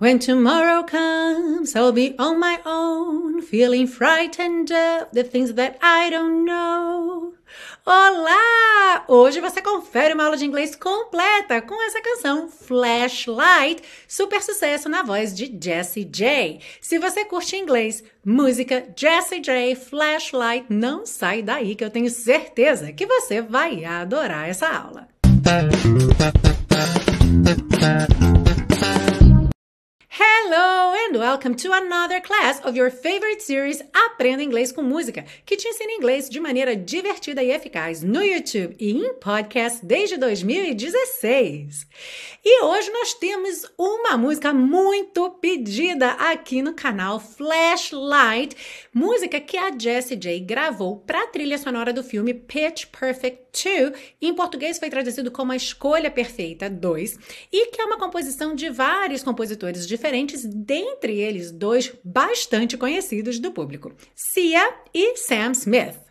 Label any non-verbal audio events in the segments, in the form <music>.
When tomorrow comes, I'll be on my own, feeling frightened of the things that I don't know. Olá! Hoje você confere uma aula de inglês completa com essa canção Flashlight, super sucesso na voz de Jessie J. Se você curte inglês, música Jessie J, Flashlight, não sai daí que eu tenho certeza que você vai adorar essa aula. Hello and welcome to another class of your favorite series Aprenda Inglês com Música, que te ensina inglês de maneira divertida e eficaz no YouTube e em podcast desde 2016. E hoje nós temos uma música muito pedida aqui no canal Flashlight, música que a Jessie J gravou para a trilha sonora do filme Pitch Perfect 2, em português foi traduzido como A Escolha Perfeita 2, e que é uma composição de vários compositores diferentes, dentre eles dois bastante conhecidos do público, Sia e Sam Smith.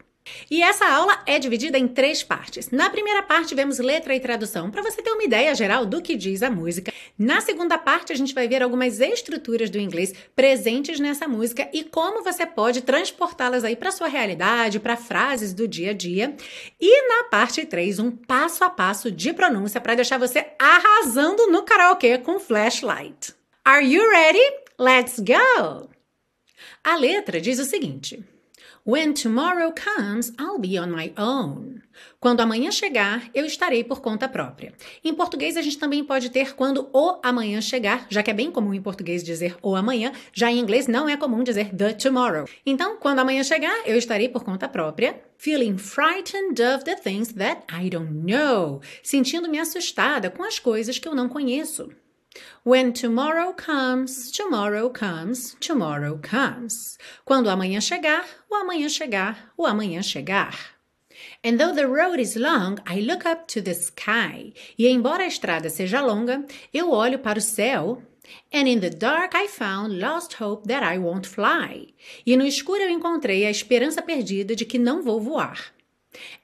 E essa aula é dividida em três partes. Na primeira parte, vemos letra e tradução, para você ter uma ideia geral do que diz a música. Na segunda parte, a gente vai ver algumas estruturas do inglês presentes nessa música e como você pode transportá-las aí para sua realidade, para frases do dia a dia. E na parte 3, um passo a passo de pronúncia para deixar você arrasando no karaokê com flashlight. Are you ready? Let's go! A letra diz o seguinte: When tomorrow comes, I'll be on my own. Quando amanhã chegar, eu estarei por conta própria. Em português, a gente também pode ter quando o amanhã chegar, já que é bem comum em português dizer o amanhã, já em inglês não é comum dizer the tomorrow. Então, quando amanhã chegar, eu estarei por conta própria, feeling frightened of the things that I don't know, sentindo-me assustada com as coisas que eu não conheço. When tomorrow comes, tomorrow comes, tomorrow comes. Quando amanhã chegar, o amanhã chegar, o amanhã chegar. And though the road is long, I look up to the sky. E embora a estrada seja longa, eu olho para o céu. And in the dark I found lost hope that I won't fly. E no escuro eu encontrei a esperança perdida de que não vou voar.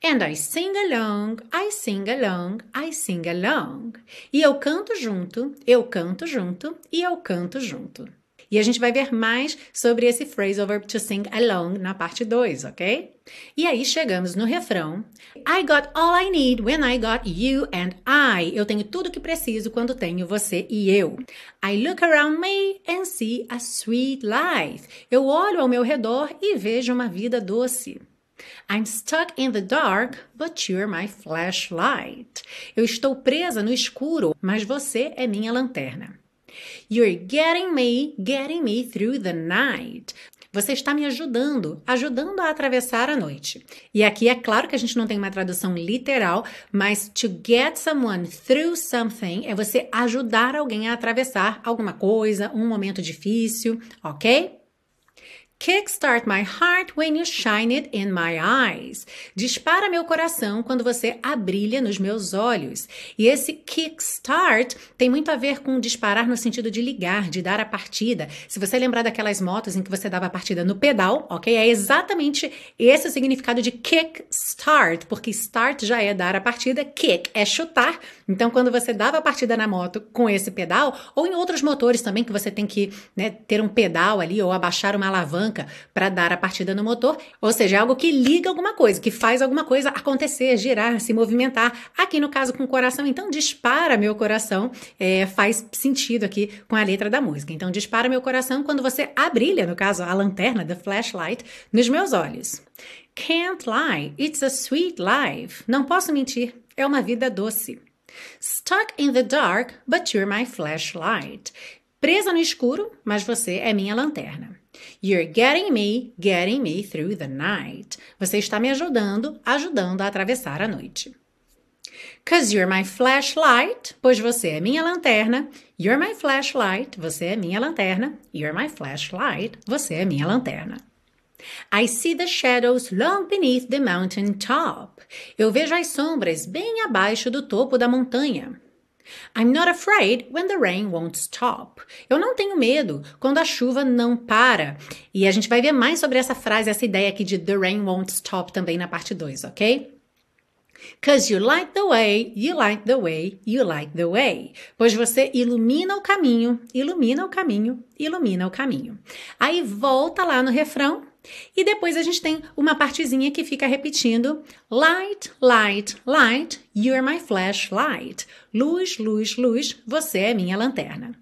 And I sing along, I sing along, I sing along. E eu canto junto, eu canto junto e eu canto junto. E a gente vai ver mais sobre esse phrasal verb to sing along na parte 2, ok? E aí chegamos no refrão. I got all I need when I got you and I. Eu tenho tudo que preciso quando tenho você e eu. I look around me and see a sweet life. Eu olho ao meu redor e vejo uma vida doce. I'm stuck in the dark, but you're my flashlight. Eu estou presa no escuro, mas você é minha lanterna. You're getting me, getting me through the night. Você está me ajudando, ajudando a atravessar a noite. E aqui é claro que a gente não tem uma tradução literal, mas to get someone through something é você ajudar alguém a atravessar alguma coisa, um momento difícil, ok? Kickstart my heart when you shine it in my eyes. Dispara meu coração quando você abrilha nos meus olhos. E esse kickstart tem muito a ver com disparar no sentido de ligar, de dar a partida. Se você lembrar daquelas motos em que você dava a partida no pedal, ok? É exatamente esse o significado de kickstart, porque start já é dar a partida, kick é chutar. Então, quando você dava a partida na moto com esse pedal, ou em outros motores também que você tem que né, ter um pedal ali ou abaixar uma alavanca alavanca para dar a partida no motor, ou seja, é algo que liga alguma coisa, que faz alguma coisa acontecer, girar, se movimentar. Aqui no caso com o coração, então dispara meu coração, é, faz sentido aqui com a letra da música. Então dispara meu coração quando você abrilha, no caso a lanterna, the flashlight, nos meus olhos. Can't lie, it's a sweet life. Não posso mentir, é uma vida doce. Stuck in the dark, but you're my flashlight. Presa no escuro, mas você é minha lanterna. You're getting me, getting me through the night. Você está me ajudando, ajudando a atravessar a noite. Cause you're my flashlight, pois você é minha lanterna. You're my flashlight, você é minha lanterna. You're my flashlight, você é minha lanterna. I see the shadows long beneath the mountain top. Eu vejo as sombras bem abaixo do topo da montanha. I'm not afraid when the rain won't stop. Eu não tenho medo quando a chuva não para. E a gente vai ver mais sobre essa frase, essa ideia aqui de the rain won't stop também na parte 2, ok? Cause you light the way, you light the way, you light the way. Pois você ilumina o caminho, ilumina o caminho, ilumina o caminho. Aí volta lá no refrão e depois a gente tem uma partezinha que fica repetindo: Light, light, light, you're my flashlight. Luz, luz, luz, você é minha lanterna.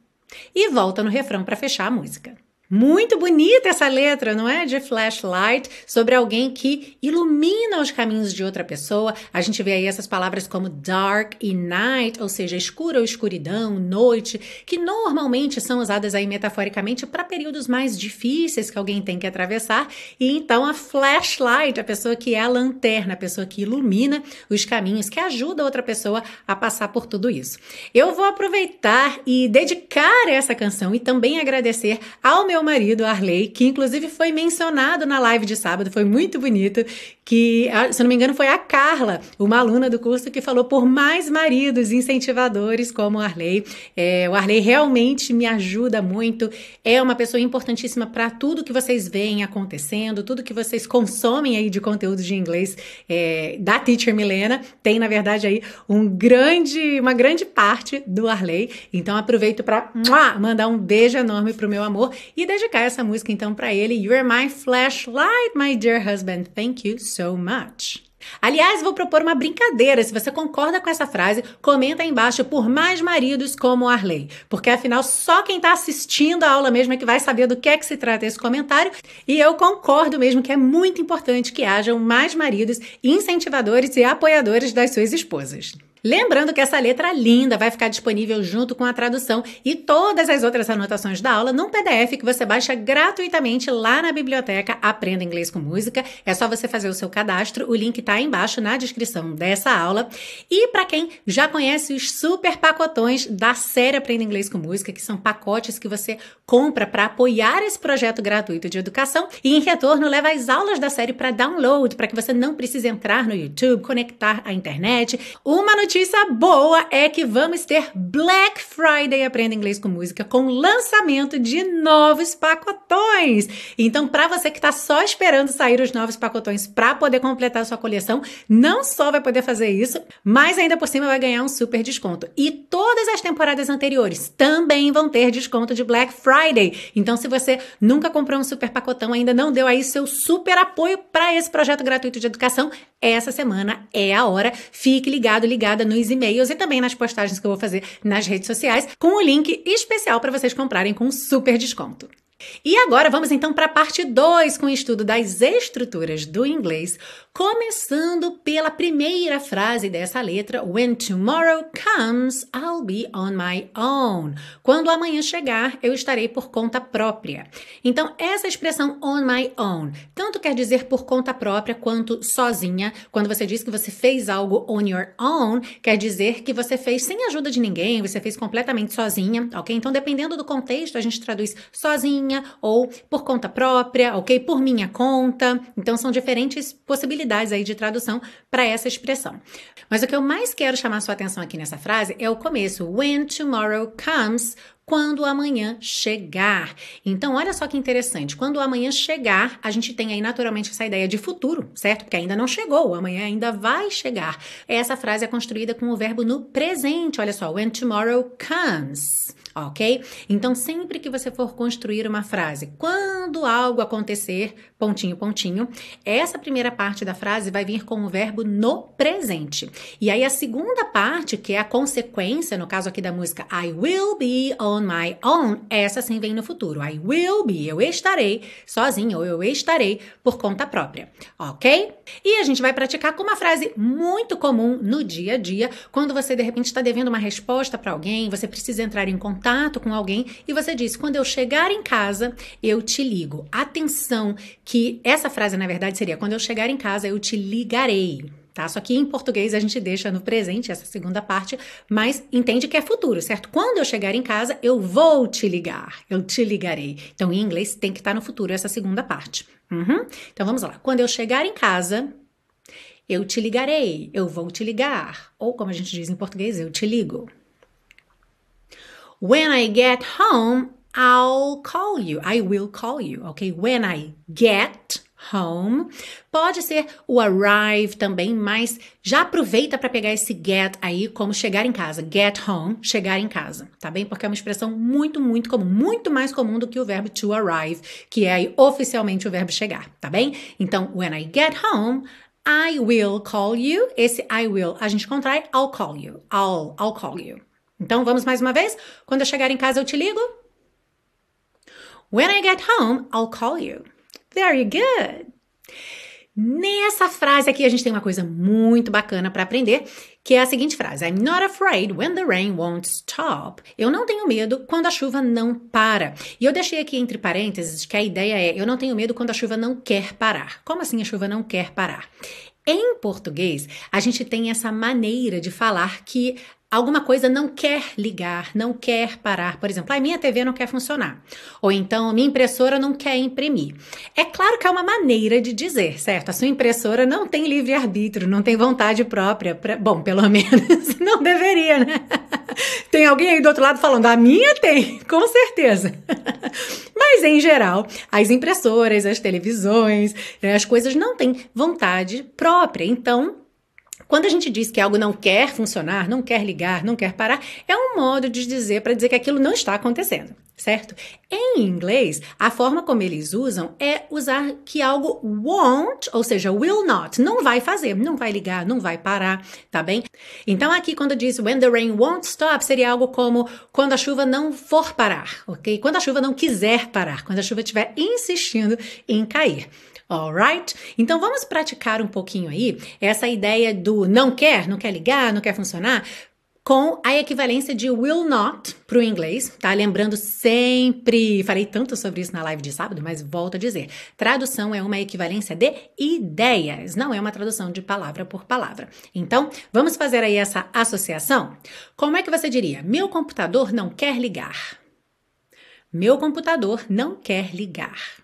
E volta no refrão para fechar a música. Muito bonita essa letra, não é? De flashlight, sobre alguém que ilumina os caminhos de outra pessoa. A gente vê aí essas palavras como dark e night, ou seja, escura ou escuridão, noite, que normalmente são usadas aí metaforicamente para períodos mais difíceis que alguém tem que atravessar. E então a flashlight, a pessoa que é a lanterna, a pessoa que ilumina os caminhos, que ajuda outra pessoa a passar por tudo isso. Eu vou aproveitar e dedicar essa canção e também agradecer ao meu meu marido, Arley, que inclusive foi mencionado na live de sábado, foi muito bonito, que, se não me engano, foi a Carla, uma aluna do curso, que falou por mais maridos incentivadores como o Arley. É, o Arley realmente me ajuda muito, é uma pessoa importantíssima para tudo que vocês veem acontecendo, tudo que vocês consomem aí de conteúdo de inglês é, da Teacher Milena, tem, na verdade, aí um grande, uma grande parte do Arley. Então, aproveito para mandar um beijo enorme pro meu amor e dedicar essa música então para ele. You're my flashlight, my dear husband. Thank you so much. Aliás, vou propor uma brincadeira. Se você concorda com essa frase, comenta aí embaixo por mais maridos como Arley. Porque afinal, só quem está assistindo a aula mesmo é que vai saber do que é que se trata esse comentário. E eu concordo mesmo que é muito importante que hajam mais maridos incentivadores e apoiadores das suas esposas. Lembrando que essa letra linda vai ficar disponível junto com a tradução e todas as outras anotações da aula num PDF que você baixa gratuitamente lá na biblioteca Aprenda Inglês com Música. É só você fazer o seu cadastro, o link está embaixo na descrição dessa aula. E para quem já conhece os super pacotões da série Aprenda Inglês com Música, que são pacotes que você compra para apoiar esse projeto gratuito de educação e em retorno leva as aulas da série para download, para que você não precise entrar no YouTube, conectar à internet. Uma notícia boa é que vamos ter Black Friday Aprenda Inglês com Música com lançamento de novos pacotões. Então, para você que está só esperando sair os novos pacotões para poder completar sua coleção, não só vai poder fazer isso, mas ainda por cima vai ganhar um super desconto. E todas as temporadas anteriores também vão ter desconto de Black Friday. Então, se você nunca comprou um super pacotão, ainda não deu aí seu super apoio para esse projeto gratuito de educação, essa semana é a hora. Fique ligado, nos e-mails e também nas postagens que eu vou fazer nas redes sociais, com o link especial para vocês comprarem com super desconto. E agora vamos então para a parte 2 com o estudo das estruturas do inglês, começando pela primeira frase dessa letra: When tomorrow comes, I'll be on my own. Quando amanhã chegar, eu estarei por conta própria. Então, essa expressão on my own tanto quer dizer por conta própria quanto sozinha. Quando você diz que você fez algo on your own, quer dizer que você fez sem ajuda de ninguém, você fez completamente sozinha, ok? Então, dependendo do contexto, a gente traduz sozinha ou por conta própria, ok? Por minha conta. Então são diferentes possibilidades aí de tradução para essa expressão. Mas o que eu mais quero chamar sua atenção aqui nessa frase é o começo. When tomorrow comes, quando amanhã chegar. Então, olha só que interessante. Quando o amanhã chegar, a gente tem aí naturalmente essa ideia de futuro, certo? Porque ainda não chegou, o amanhã ainda vai chegar. Essa frase é construída com o verbo no presente. Olha só, when tomorrow comes ok? Então, sempre que você for construir uma frase, quando algo acontecer, pontinho, pontinho, essa primeira parte da frase vai vir com o verbo no presente. E aí, a segunda parte, que é a consequência, no caso aqui da música I will be on my own, essa sim vem no futuro. I will be, eu estarei sozinho ou eu estarei por conta própria, ok? E a gente vai praticar com uma frase muito comum no dia a dia, quando você de repente está devendo uma resposta para alguém, você precisa entrar em contato com alguém e você diz: quando eu chegar em casa, eu te ligo. Atenção, que essa frase na verdade seria: quando eu chegar em casa, eu te ligarei. Tá? Só que em português a gente deixa no presente essa segunda parte, mas entende que é futuro, certo? Quando eu chegar em casa, eu vou te ligar, eu te ligarei. Então, em inglês tem que estar no futuro essa segunda parte. Uhum. Então, vamos lá. Quando eu chegar em casa, eu te ligarei, eu vou te ligar. Ou, como a gente diz em português, eu te ligo. When I get home, I'll call you. I will call you. Okay. When I get home. Pode ser o arrive também, mas já aproveita para pegar esse get aí como chegar em casa. Get home, chegar em casa, tá bem? Porque é uma expressão muito, muito comum, muito mais comum do que o verbo to arrive, que é aí oficialmente o verbo chegar, tá bem? Então, when I get home, I will call you. Esse I will a gente contrai, I'll call you. I'll, I'll call you. Então, vamos mais uma vez? Quando eu chegar em casa, eu te ligo? When I get home, I'll call you. Very good. Nessa frase aqui a gente tem uma coisa muito bacana para aprender, que é a seguinte frase: I'm not afraid when the rain won't stop. Eu não tenho medo quando a chuva não para. E eu deixei aqui entre parênteses que a ideia é: eu não tenho medo quando a chuva não quer parar. Como assim a chuva não quer parar? Em português, a gente tem essa maneira de falar que alguma coisa não quer ligar, não quer parar. Por exemplo, a minha TV não quer funcionar. Ou então, minha impressora não quer imprimir. É claro que é uma maneira de dizer, certo? A sua impressora não tem livre-arbítrio, não tem vontade própria. Pra... Bom, pelo <laughs> menos não deveria, né? Tem alguém aí do outro lado falando, a minha tem, com certeza. <laughs> Mas, em geral, as impressoras, as televisões, né, as coisas não têm vontade própria. Então, quando a gente diz que algo não quer funcionar, não quer ligar, não quer parar, é um modo de dizer para dizer que aquilo não está acontecendo, certo? Em inglês, a forma como eles usam é usar que algo won't, ou seja, will not, não vai fazer, não vai ligar, não vai parar, tá bem? Então aqui quando diz when the rain won't stop, seria algo como quando a chuva não for parar, ok? Quando a chuva não quiser parar, quando a chuva estiver insistindo em cair. Alright? Então vamos praticar um pouquinho aí essa ideia do não quer, não quer ligar, não quer funcionar, com a equivalência de will not para o inglês, tá? Lembrando sempre, falei tanto sobre isso na live de sábado, mas volto a dizer: tradução é uma equivalência de ideias, não é uma tradução de palavra por palavra. Então, vamos fazer aí essa associação? Como é que você diria? Meu computador não quer ligar. Meu computador não quer ligar.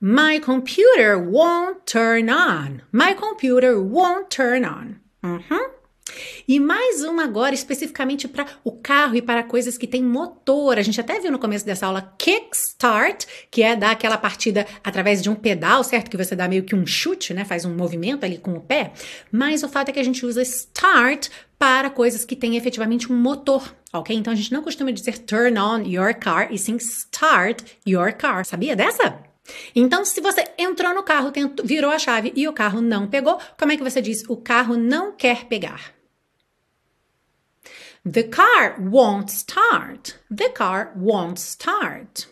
My computer won't turn on. My computer won't turn on. Uhum. E mais uma agora especificamente para o carro e para coisas que têm motor. A gente até viu no começo dessa aula kickstart, que é dar aquela partida através de um pedal, certo? Que você dá meio que um chute, né? Faz um movimento ali com o pé. Mas o fato é que a gente usa start para coisas que têm efetivamente um motor, ok? Então a gente não costuma dizer turn on your car e sim start your car. Sabia dessa? Então, se você entrou no carro, virou a chave e o carro não pegou, como é que você diz? O carro não quer pegar. The car won't start. The car won't start.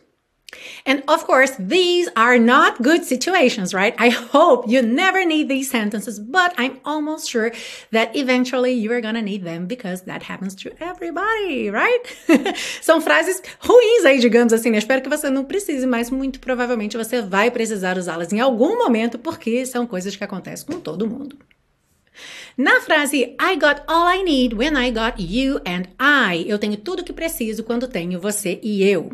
And of course, these are not good situations, right? I hope you never need these sentences, but I'm almost sure that eventually you are gonna need them because that happens to everybody, right? <laughs> São frases ruins aí, digamos assim, né? Espero que você não precise, mas muito provavelmente você vai precisar usá-las em algum momento porque são coisas que acontecem com todo mundo. Na frase I got all I need when I got you and I, eu tenho tudo o que preciso quando tenho você e eu.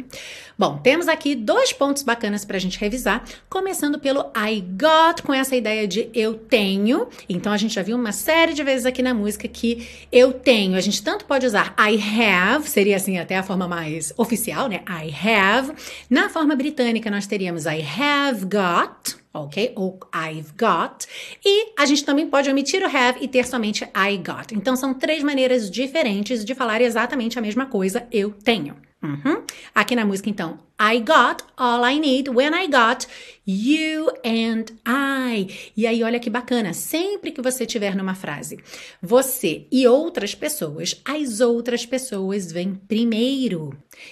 Bom, temos aqui dois pontos bacanas para a gente revisar, começando pelo I got, com essa ideia de eu tenho. Então a gente já viu uma série de vezes aqui na música que eu tenho. A gente tanto pode usar I have, seria assim até a forma mais oficial, né? I have. Na forma britânica nós teríamos I have got ok? Ou I've got. E a gente também pode omitir o have e ter somente I got. Então são três maneiras diferentes de falar exatamente a mesma coisa, eu tenho. Uhum. Aqui na música, então, I got all I need when I got you and I. E aí, olha que bacana, sempre que você tiver numa frase você e outras pessoas, as outras pessoas vêm primeiro.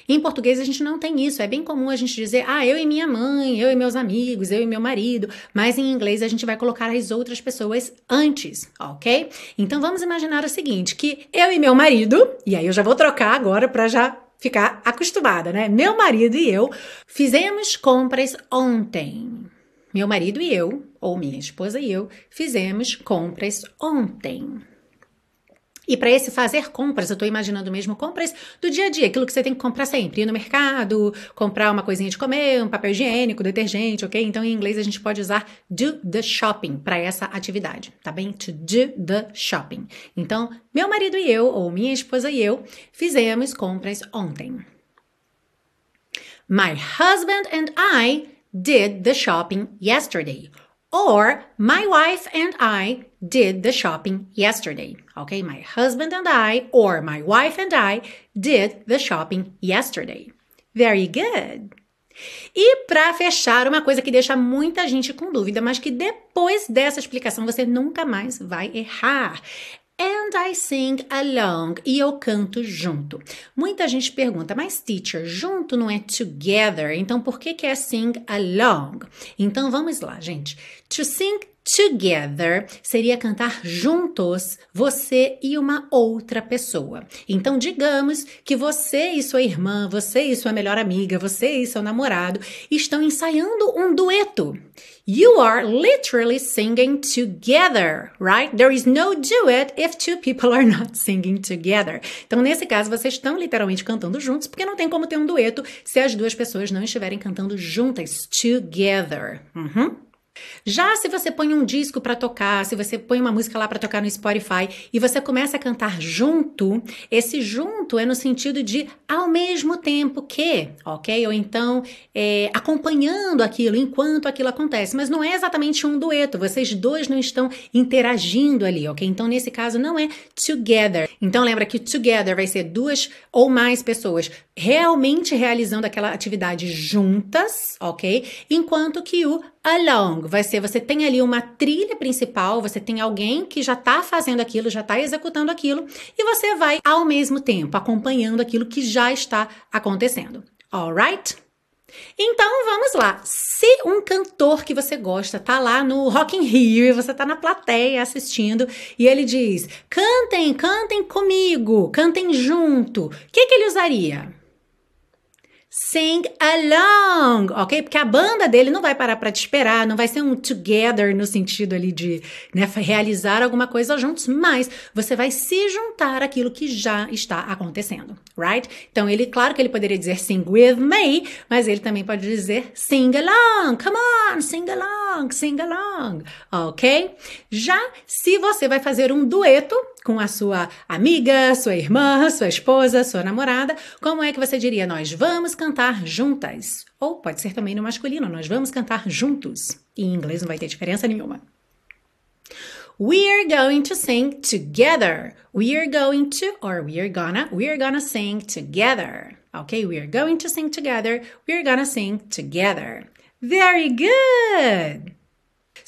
Em português a gente não tem isso, é bem comum a gente dizer, ah, eu e minha mãe, eu e meus amigos, eu e meu marido, mas em inglês a gente vai colocar as outras pessoas antes, ok? Então vamos imaginar o seguinte, que eu e meu marido, e aí eu já vou trocar agora para já ficar acostumada, né? Meu marido e eu fizemos compras ontem. Meu marido e eu, ou minha esposa e eu, fizemos compras ontem. E para esse fazer compras, eu estou imaginando mesmo compras do dia a dia, aquilo que você tem que comprar sempre, ir no mercado, comprar uma coisinha de comer, um papel higiênico, detergente, ok? Então em inglês a gente pode usar do the shopping para essa atividade, tá bem? To do the shopping. Então, meu marido e eu, ou minha esposa e eu, fizemos compras ontem. My husband and I did the shopping yesterday. Or my wife and I did the shopping yesterday. Okay, my husband and I, or my wife and I did the shopping yesterday. Very good. E para fechar, uma coisa que deixa muita gente com dúvida, mas que depois dessa explicação você nunca mais vai errar, And I sing along. E eu canto junto. Muita gente pergunta, mas teacher, junto não é together, então por que, que é sing along? Então vamos lá, gente. To sing Together seria cantar juntos, você e uma outra pessoa. Então, digamos que você e sua irmã, você e sua melhor amiga, você e seu namorado estão ensaiando um dueto. You are literally singing together, right? There is no duet if two people are not singing together. Então, nesse caso, vocês estão literalmente cantando juntos, porque não tem como ter um dueto se as duas pessoas não estiverem cantando juntas, together. Uhum. Já se você põe um disco para tocar, se você põe uma música lá para tocar no Spotify e você começa a cantar junto, esse junto é no sentido de ao mesmo tempo que, ok? Ou então é, acompanhando aquilo enquanto aquilo acontece, mas não é exatamente um dueto, vocês dois não estão interagindo ali, ok? Então nesse caso não é together. Então lembra que together vai ser duas ou mais pessoas realmente realizando aquela atividade juntas, ok? Enquanto que o along vai ser você tem ali uma trilha principal, você tem alguém que já está fazendo aquilo, já está executando aquilo, e você vai ao mesmo tempo acompanhando aquilo que já está acontecendo. Alright? Então vamos lá. Se um cantor que você gosta tá lá no Rock in Rio e você tá na plateia assistindo e ele diz: "Cantem, cantem comigo, cantem junto". O que que ele usaria? Sing along, ok? Porque a banda dele não vai parar para te esperar, não vai ser um together no sentido ali de né, realizar alguma coisa juntos, mas você vai se juntar àquilo que já está acontecendo, right? Então ele, claro que ele poderia dizer sing with me, mas ele também pode dizer sing along, come on, sing along, sing along, ok? Já se você vai fazer um dueto com a sua amiga, sua irmã, sua esposa, sua namorada, como é que você diria nós vamos cantar juntas. Ou pode ser também no masculino, nós vamos cantar juntos. Em inglês não vai ter diferença nenhuma. We are going to sing together. We are going to, or we are gonna, we are gonna sing together. Okay, we are going to sing together. We are gonna sing together. Very good.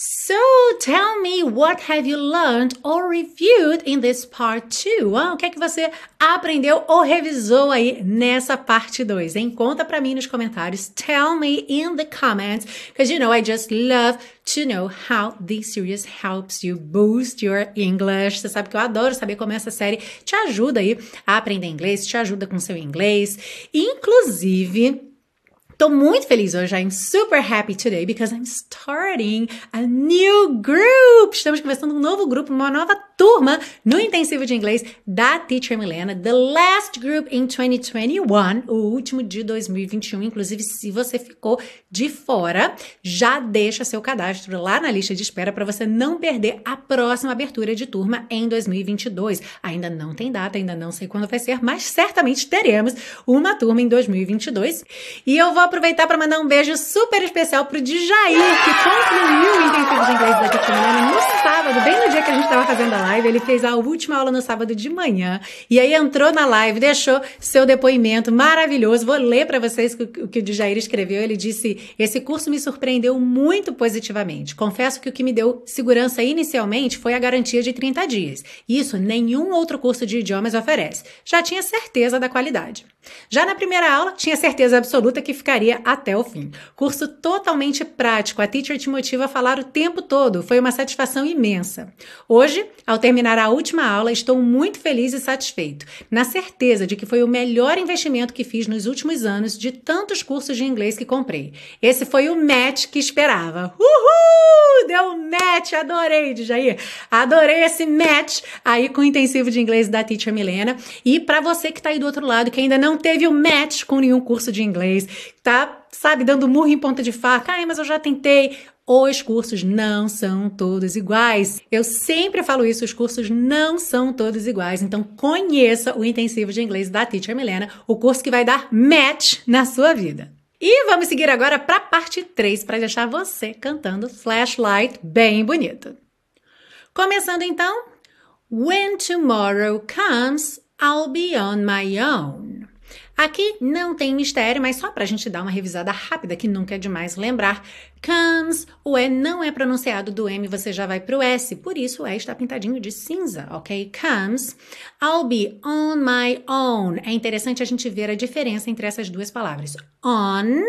So tell me what have you learned or reviewed in this part 2? Ah, o que é que você aprendeu ou revisou aí nessa parte 2? Hein? Conta para mim nos comentários. Tell me in the comments because you know I just love to know how this series helps you boost your English. Você sabe que eu adoro saber como essa série te ajuda aí a aprender inglês, te ajuda com seu inglês. Inclusive, Tô muito feliz hoje. I'm super happy today because I'm starting a new group. Estamos começando um novo grupo, uma nova turma no intensivo de inglês da Teacher Milena. The last group in 2021, o último de 2021. Inclusive, se você ficou de fora, já deixa seu cadastro lá na lista de espera para você não perder a próxima abertura de turma em 2022. Ainda não tem data, ainda não sei quando vai ser, mas certamente teremos uma turma em 2022. E eu vou aproveitar para mandar um beijo super especial pro Djair, que concluiu o intensivo de inglês da Teacher Milena no sábado, bem no dia que a gente estava fazendo a live. Ele fez a última aula no sábado de manhã e aí entrou na live, deixou seu depoimento maravilhoso. Vou ler para vocês o que o Djair escreveu. Ele disse: Esse curso me surpreendeu muito positivamente. Confesso que o que me deu segurança inicialmente foi a garantia de 30 dias. Isso nenhum outro curso de idiomas oferece. Já tinha certeza da qualidade. Já na primeira aula, tinha certeza absoluta que ficaria até o fim. Curso totalmente prático, a teacher te motiva a falar o tempo todo, foi uma satisfação imensa. Hoje, ao terminar a última aula, estou muito feliz e satisfeito, na certeza de que foi o melhor investimento que fiz nos últimos anos de tantos cursos de inglês que comprei. Esse foi o match que esperava. Uhul! Deu match, adorei, Jair. Adorei esse match aí com o intensivo de inglês da Teacher Milena. E para você que está aí do outro lado, que ainda não teve o match com nenhum curso de inglês, tá, sabe, dando murro em ponta de faca. Ai, mas eu já tentei. Os cursos não são todos iguais. Eu sempre falo isso, os cursos não são todos iguais. Então conheça o intensivo de inglês da Teacher Milena, o curso que vai dar match na sua vida. E vamos seguir agora para a parte 3 para deixar você cantando Flashlight bem bonito. Começando então. When tomorrow comes, I'll be on my own. Aqui não tem mistério, mas só para a gente dar uma revisada rápida, que nunca é demais lembrar. Comes, o E não é pronunciado do M, você já vai para o S, por isso o E está pintadinho de cinza, ok? Comes, I'll be on my own. É interessante a gente ver a diferença entre essas duas palavras. On,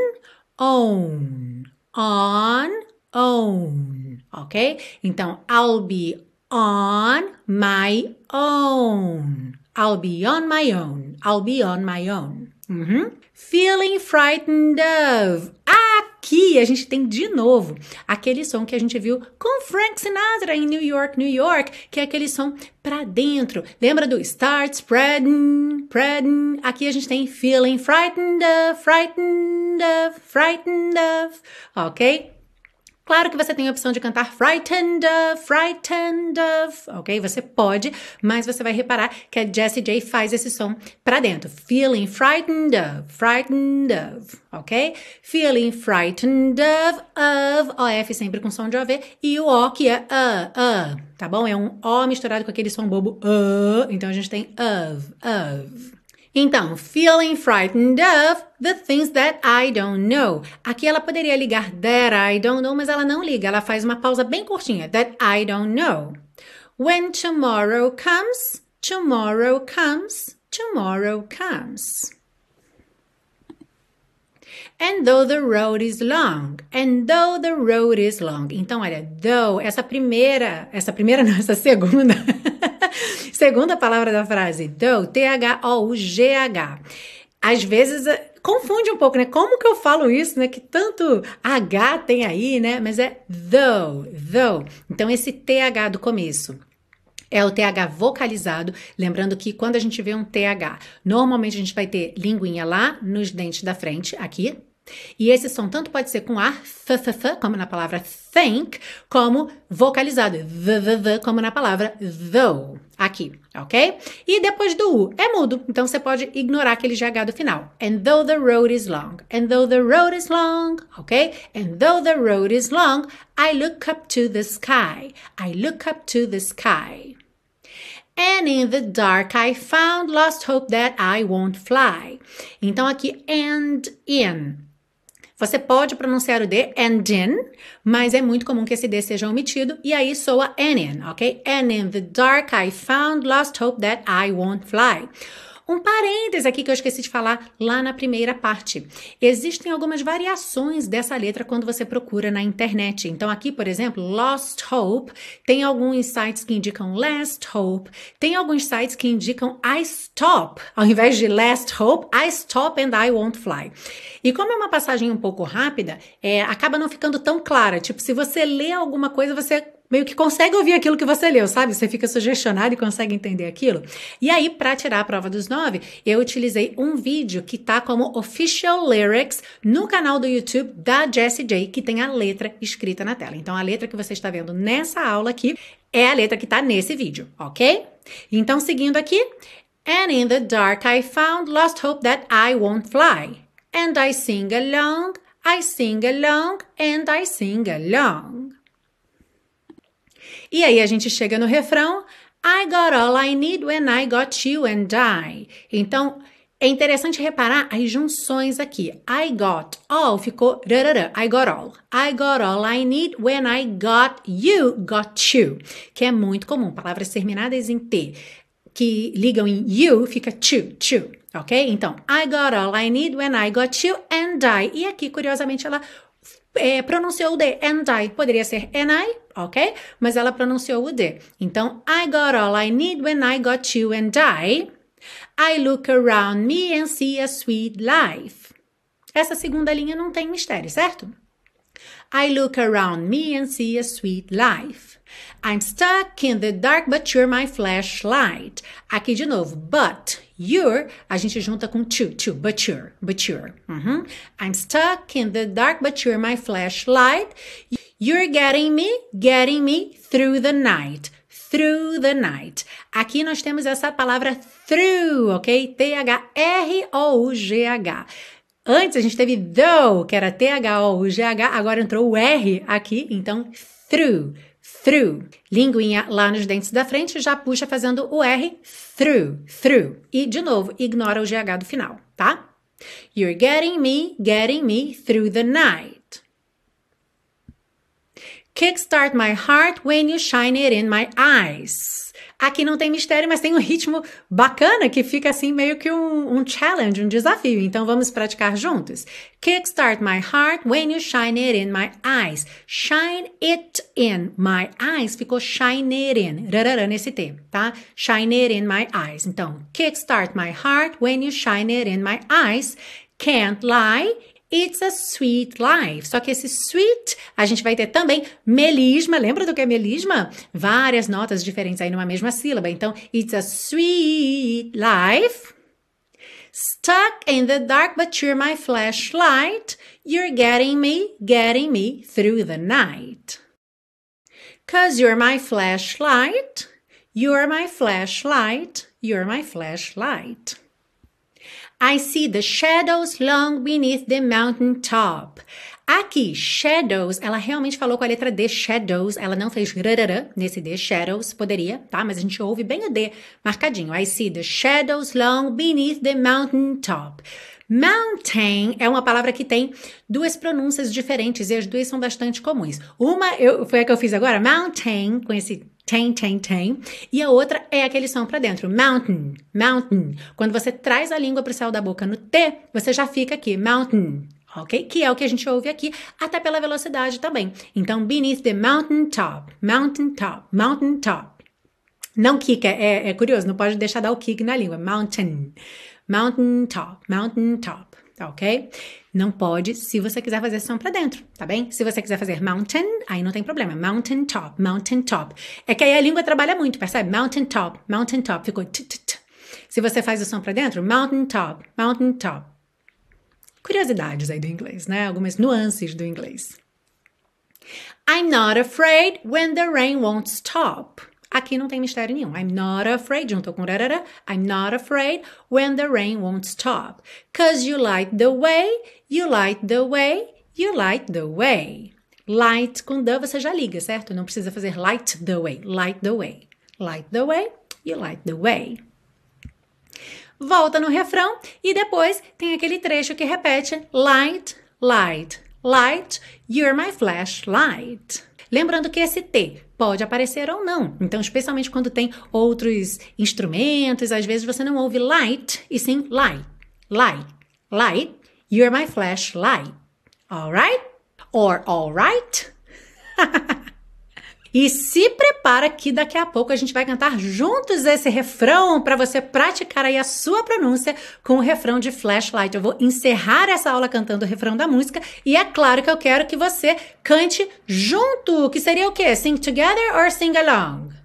own. On, own, ok? Então, I'll be on my own. I'll be on my own. I'll be on my own. Uhum. Feeling frightened of. Aqui a gente tem de novo aquele som que a gente viu com Frank Sinatra em New York, New York, que é aquele som para dentro. Lembra do start spreading, spreading? Aqui a gente tem feeling frightened of, frightened of, frightened of, ok? Claro que você tem a opção de cantar frightened of, frightened of, ok? Você pode, mas você vai reparar que a Jessie J faz esse som para dentro. Feeling frightened of, frightened of, ok? Feeling frightened of, of, OF sempre com som de OV, e o O que é uh, uh, tá bom? É um O misturado com aquele som bobo, uh, então a gente tem of, of. Então, feeling frightened of the things that I don't know. Aqui ela poderia ligar that I don't know, mas ela não liga. Ela faz uma pausa bem curtinha. That I don't know. When tomorrow comes, tomorrow comes, tomorrow comes. And though the road is long, and though the road is long. Então, olha, though, essa primeira, essa primeira não, <laughs> essa segunda <laughs> Segunda palavra da frase, though, T-H-O-U-G-H. Às vezes eh, confunde um pouco, né? Como que eu falo isso, né? Que tanto H tem aí, né? Mas é though, though. Então, esse TH do começo. É o TH vocalizado, lembrando que quando a gente vê um TH, normalmente a gente vai ter linguinha lá nos dentes da frente, aqui, e esse som tanto pode ser com ar, th, th, th, como na palavra think, como vocalizado, th, th, th, como na palavra though, aqui, ok? E depois do U, é mudo, então você pode ignorar aquele GH do final. And though the road is long, and though the road is long, ok? And though the road is long, I look up to the sky, I look up to the sky. And in the dark I found lost hope that I won't fly. Então aqui and in você pode pronunciar o D, and in, mas é muito comum que esse D seja omitido e aí soa an in, ok? And in the dark I found lost hope that I won't fly. Um parêntese aqui que eu esqueci de falar lá na primeira parte. Existem algumas variações dessa letra quando você procura na internet. Então, aqui, por exemplo, Lost Hope, tem alguns sites que indicam Last Hope, tem alguns sites que indicam I Stop. Ao invés de Last Hope, I Stop and I Won't Fly. E como é uma passagem um pouco rápida, é, acaba não ficando tão clara. Tipo, se você lê alguma coisa, você meio que consegue ouvir aquilo que você leu, sabe? Você fica sugestionado e consegue entender aquilo. E aí, para tirar a prova dos nove, eu utilizei um vídeo que tá como Official Lyrics no canal do YouTube da Jessie J, que tem a letra escrita na tela. Então, a letra que você está vendo nessa aula aqui é a letra que tá nesse vídeo, ok? Então, seguindo aqui. And in the dark I found lost hope that I won't fly. And I sing along, I sing along, and I sing along. E aí a gente chega no refrão. I got all I need when I got you and I. Então, é interessante reparar as junções aqui. I got all ficou. I got all. I got all I need when I got you, got you. Que é muito comum. Palavras terminadas em T que ligam em you fica to, to. Ok? Então, I got all I need when I got you and I. E aqui, curiosamente, ela é, pronunciou o D, and I. Poderia ser and I, ok? Mas ela pronunciou o D. Então, I got all I need when I got you and I. I look around me and see a sweet life. Essa segunda linha não tem mistério, certo? I look around me and see a sweet life. I'm stuck in the dark, but you're my flashlight. Aqui de novo, but you're, a gente junta com to, to, but you're, but you're. Uhum. I'm stuck in the dark, but you're my flashlight. You're getting me, getting me through the night. Through the night. Aqui nós temos essa palavra through, ok? T-H-R-O-U-G-H. Antes a gente teve though, que era T-H-O, o G-H, agora entrou o R aqui, então through, through. Linguinha lá nos dentes da frente já puxa fazendo o R, through, through. E, de novo, ignora o GH do final, tá? You're getting me, getting me through the night. Kickstart my heart when you shine it in my eyes. Aqui não tem mistério, mas tem um ritmo bacana que fica assim meio que um, um challenge, um desafio. Então vamos praticar juntos. Kickstart my heart when you shine it in my eyes. Shine it in my eyes ficou shine it in. Rarará nesse T, tá? Shine it in my eyes. Então, kickstart my heart when you shine it in my eyes. Can't lie It's a sweet life. Só que esse sweet, a gente vai ter também melisma. Lembra do que é melisma? Várias notas diferentes aí numa mesma sílaba. Então, it's a sweet life. Stuck in the dark, but you're my flashlight. You're getting me, getting me through the night. Cause you're my flashlight. You're my flashlight. You're my flashlight. I see the shadows long beneath the mountain top. Aqui, shadows, ela realmente falou com a letra D, shadows, ela não fez rarará nesse D, shadows, poderia, tá? Mas a gente ouve bem o D marcadinho. I see the shadows long beneath the mountain top. Mountain é uma palavra que tem duas pronúncias diferentes e as duas são bastante comuns. Uma eu, foi a que eu fiz agora, mountain, com esse tem, tem, tem. E a outra é aquele som para dentro, mountain, mountain. Quando você traz a língua para o céu da boca no T, você já fica aqui, mountain, ok? Que é o que a gente ouve aqui, até pela velocidade também. Então, beneath the mountain top, mountain top, mountain top. Não kick, é, é curioso, não pode deixar dar o kick na língua. Mountain, mountain top, mountain top, ok? Não pode se você quiser fazer som para dentro, tá bem? Se você quiser fazer mountain, aí não tem problema. Mountain top, mountain top. É que aí a língua trabalha muito, percebe? Mountain top, mountain top. Ficou t, t, t. Se você faz o som para dentro, mountain top, mountain top. Curiosidades aí do inglês, né? Algumas nuances do inglês. I'm not afraid when the rain won't stop. Aqui não tem mistério nenhum. I'm not afraid, juntou com rarara. I'm not afraid when the rain won't stop. Cause you light the way, you light the way, you light the way. Light com the você já liga, certo? Não precisa fazer light the way. Light the way. Light the way, you light the way. Volta no refrão e depois tem aquele trecho que repete light, light, light, you're my flashlight. Lembrando que esse T pode aparecer ou não. Então, especialmente quando tem outros instrumentos, às vezes você não ouve light e sim light. Light. Light. You're my flashlight. Alright? Or alright? <laughs> E se prepara que daqui a pouco a gente vai cantar juntos esse refrão para você praticar aí a sua pronúncia com o refrão de Flashlight. Eu vou encerrar essa aula cantando o refrão da música e é claro que eu quero que você cante junto, que seria o quê? Sing together or sing along?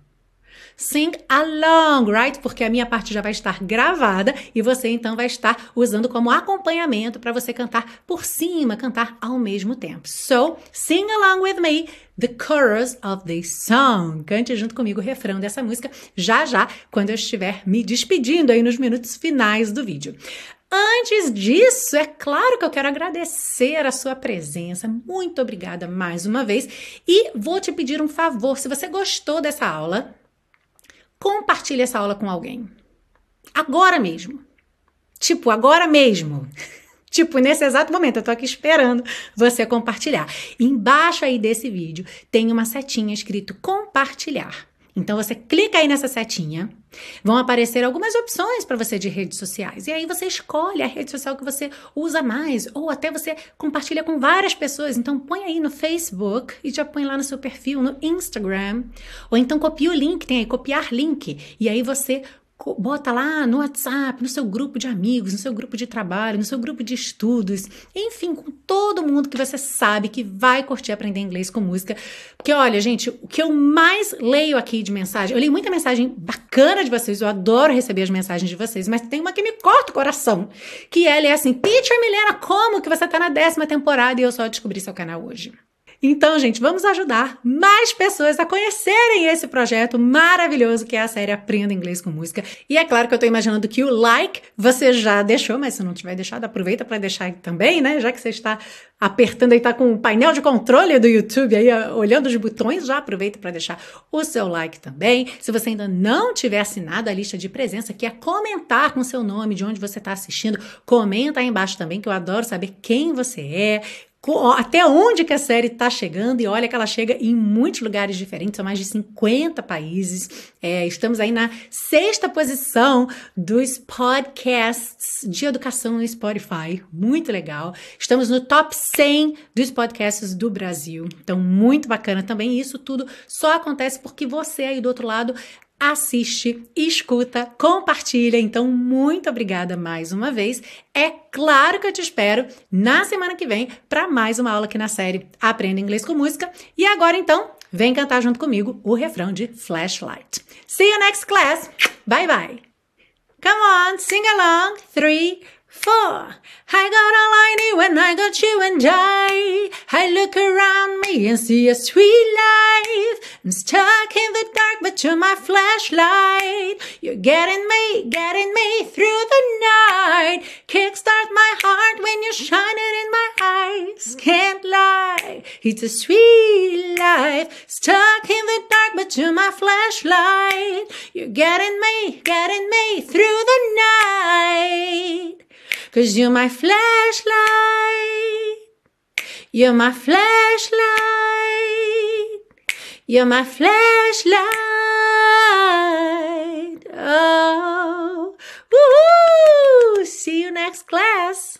Sing along, right? Porque a minha parte já vai estar gravada e você então vai estar usando como acompanhamento para você cantar por cima, cantar ao mesmo tempo. So, sing along with me the chorus of this song. Cante junto comigo o refrão dessa música já já, quando eu estiver me despedindo aí nos minutos finais do vídeo. Antes disso, é claro que eu quero agradecer a sua presença. Muito obrigada mais uma vez. E vou te pedir um favor: se você gostou dessa aula, compartilhe essa aula com alguém. Agora mesmo. Tipo, agora mesmo. <laughs> Tipo, nesse exato momento, eu tô aqui esperando você compartilhar. Embaixo aí desse vídeo tem uma setinha escrito compartilhar. Então você clica aí nessa setinha, vão aparecer algumas opções para você de redes sociais. E aí você escolhe a rede social que você usa mais, ou até você compartilha com várias pessoas. Então põe aí no Facebook e já põe lá no seu perfil, no Instagram. Ou então copia o link, tem aí copiar link. E aí você bota lá no WhatsApp, no seu grupo de amigos, no seu grupo de trabalho, no seu grupo de estudos, enfim, com todo mundo que você sabe que vai curtir aprender inglês com música. Porque olha, gente, o que eu mais leio aqui de mensagem, eu leio muita mensagem bacana de vocês, eu adoro receber as mensagens de vocês, mas tem uma que me corta o coração, que ela é assim: "Teacher Milena, como que você tá na décima temporada e eu só descobri seu canal hoje?" Então, gente, vamos ajudar mais pessoas a conhecerem esse projeto maravilhoso que é a série Aprenda Inglês com Música. E é claro que eu estou imaginando que o like você já deixou, mas se não tiver deixado, aproveita para deixar também, né? Já que você está apertando aí, tá com o painel de controle do YouTube aí, olhando os botões, já aproveita para deixar o seu like também. Se você ainda não tiver assinado a lista de presença, que é comentar com seu nome, de onde você está assistindo, comenta aí embaixo também, que eu adoro saber quem você é, até onde que a série está chegando, e olha que ela chega em muitos lugares diferentes, são mais de 50 países. É, estamos aí na sexta posição dos podcasts de educação no Spotify, muito legal. Estamos no top 100 dos podcasts do Brasil, então muito bacana também. Isso tudo só acontece porque você aí do outro lado assiste, escuta, compartilha. Então, muito obrigada mais uma vez. É claro que eu te espero na semana que vem para mais uma aula aqui na série Aprenda Inglês com Música. E agora, então, vem cantar junto comigo o refrão de Flashlight. See you next class. Bye bye. Come on, sing along. Three, four. I got a liney when I got you and I. I look around me and see a sweet life. I'm stuck in the dark, but you're my flashlight. You're getting me, getting me through the night. Kickstart my heart when you shine it in my eyes. Can't lie, it's a sweet life. Stuck in the dark, but you're my flashlight. You're getting me, getting me through the night. Cause you're my flashlight. You're my flashlight. You're my flashlight. Oh, woo! See you next class.